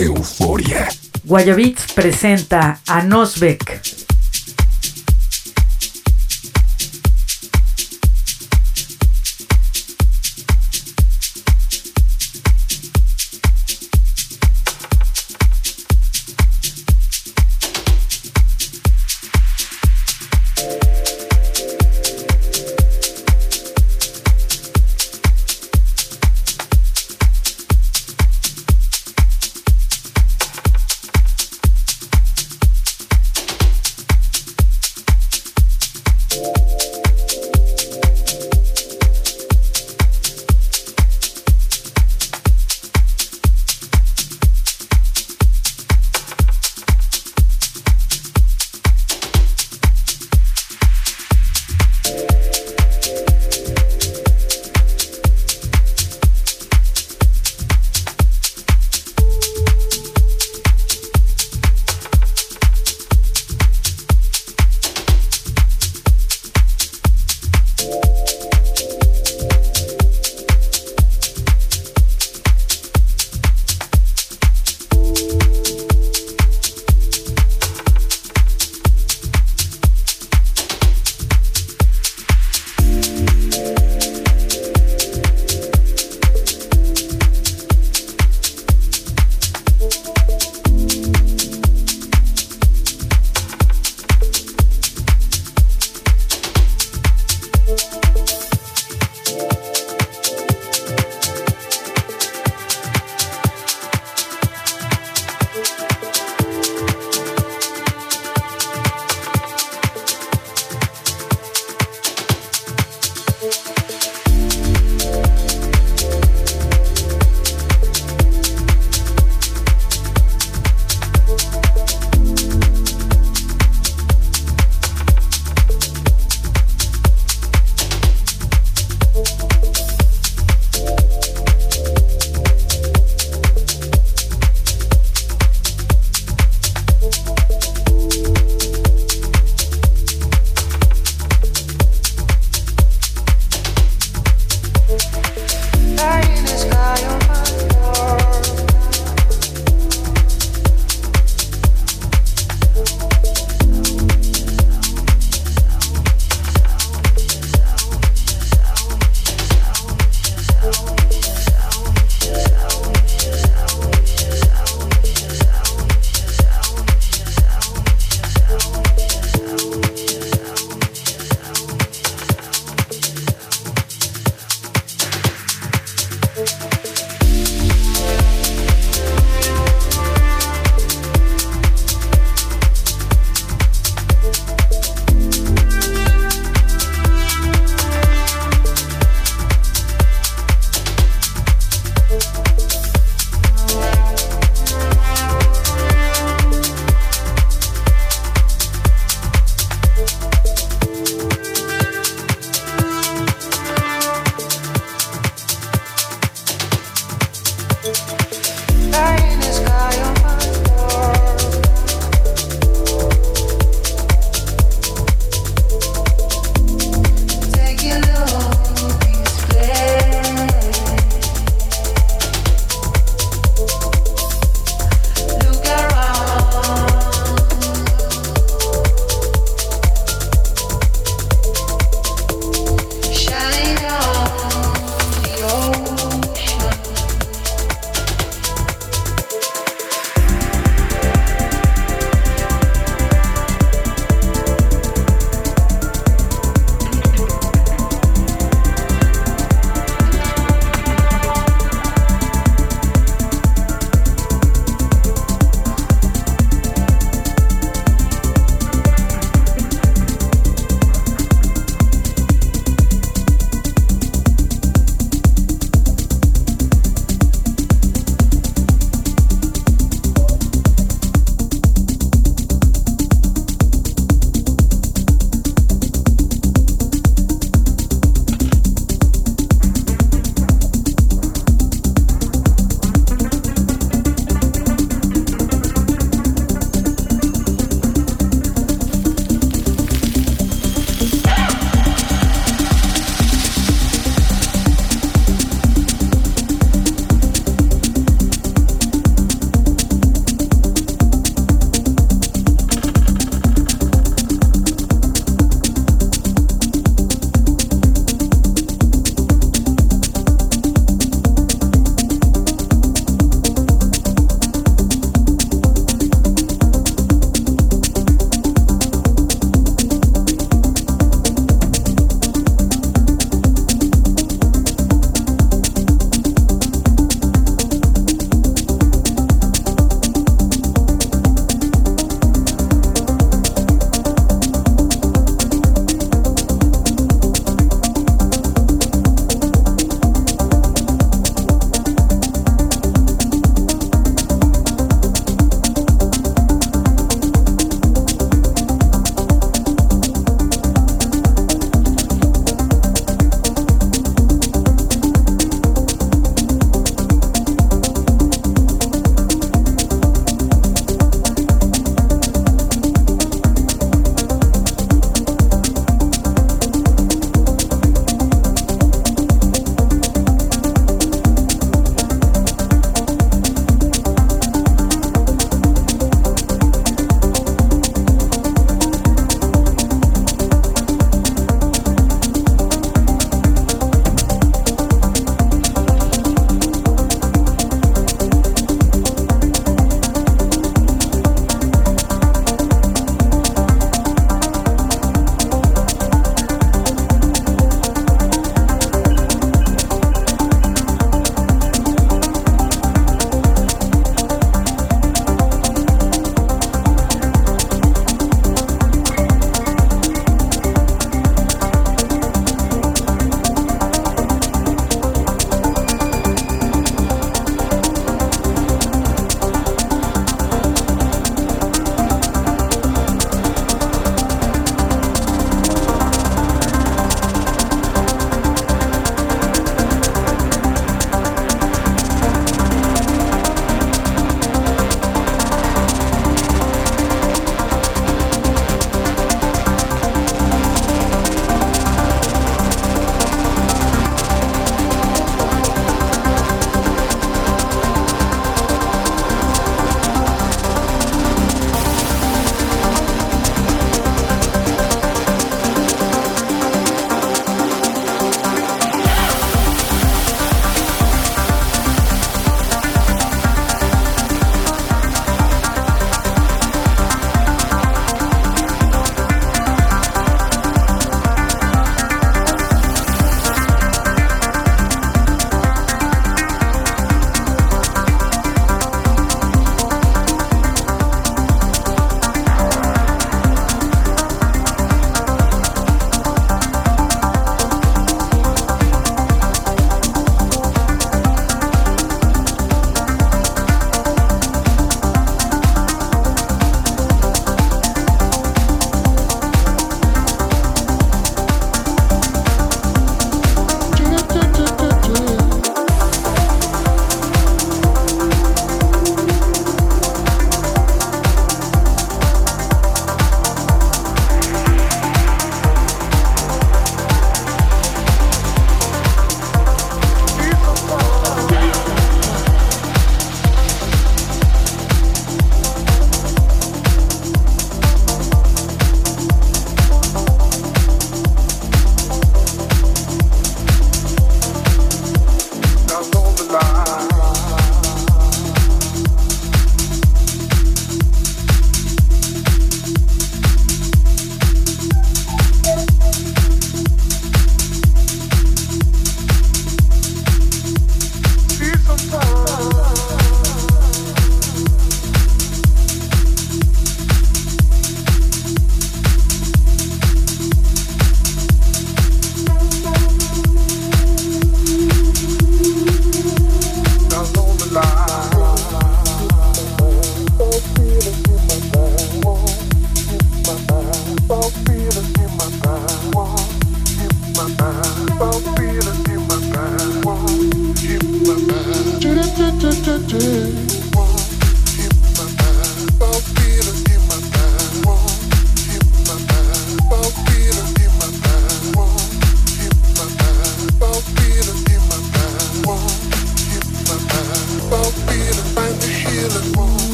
Euforia. Guayabits presenta a Nosbeck.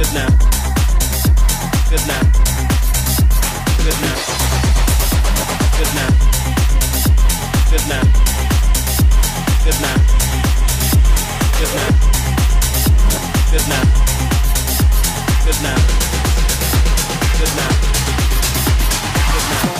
Good now. Good now. Good now. Good now. Good now. Good now. Good now. Good now. Good now. Good now. Good now.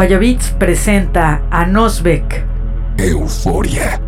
Guayabits presenta a Nosbeck. Euforia.